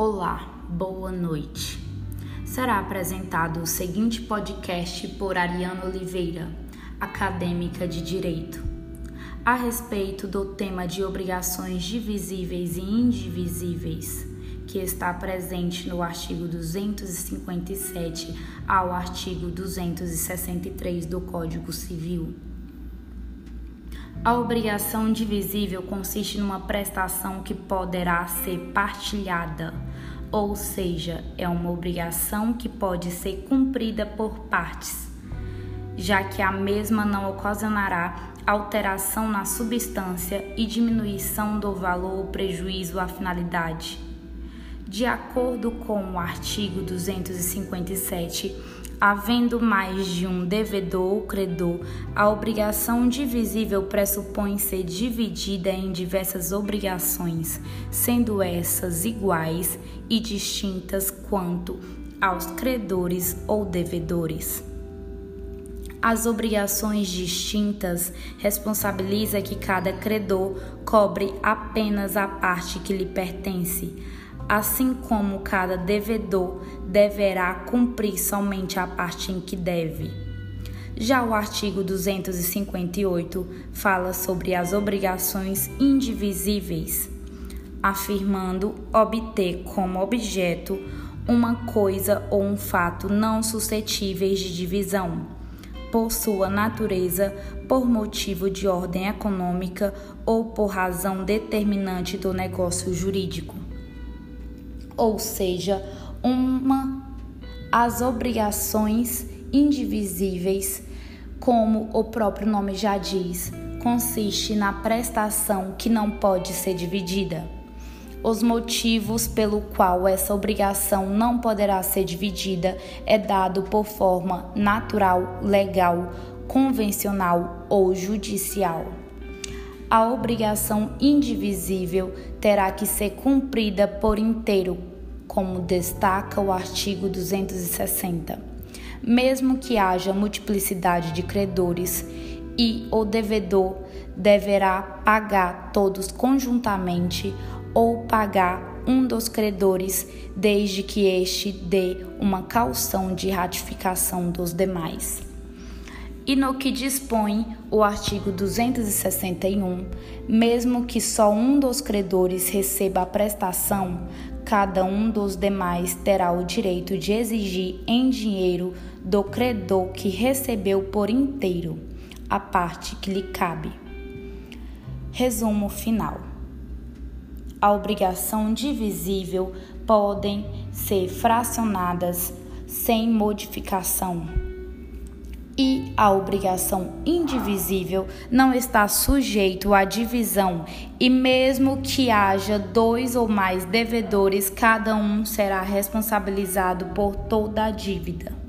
Olá, boa noite. Será apresentado o seguinte podcast por Ariana Oliveira, acadêmica de Direito, a respeito do tema de obrigações divisíveis e indivisíveis, que está presente no artigo 257 ao artigo 263 do Código Civil. A obrigação divisível consiste numa prestação que poderá ser partilhada, ou seja, é uma obrigação que pode ser cumprida por partes, já que a mesma não ocasionará alteração na substância e diminuição do valor ou prejuízo à finalidade. De acordo com o artigo 257, Havendo mais de um devedor ou credor, a obrigação divisível pressupõe ser dividida em diversas obrigações, sendo essas iguais e distintas quanto aos credores ou devedores. As obrigações distintas responsabiliza que cada credor cobre apenas a parte que lhe pertence assim como cada devedor deverá cumprir somente a parte em que deve. Já o artigo 258 fala sobre as obrigações indivisíveis, afirmando obter como objeto uma coisa ou um fato não suscetíveis de divisão, por sua natureza, por motivo de ordem econômica ou por razão determinante do negócio jurídico ou seja, uma as obrigações indivisíveis, como o próprio nome já diz, consiste na prestação que não pode ser dividida. Os motivos pelo qual essa obrigação não poderá ser dividida é dado por forma natural, legal, convencional ou judicial a obrigação indivisível terá que ser cumprida por inteiro, como destaca o artigo 260. Mesmo que haja multiplicidade de credores e o devedor deverá pagar todos conjuntamente ou pagar um dos credores, desde que este dê uma calção de ratificação dos demais e no que dispõe o artigo 261, mesmo que só um dos credores receba a prestação, cada um dos demais terá o direito de exigir em dinheiro do credor que recebeu por inteiro a parte que lhe cabe. Resumo final. A obrigação divisível podem ser fracionadas sem modificação e a obrigação indivisível não está sujeito à divisão, e mesmo que haja dois ou mais devedores, cada um será responsabilizado por toda a dívida.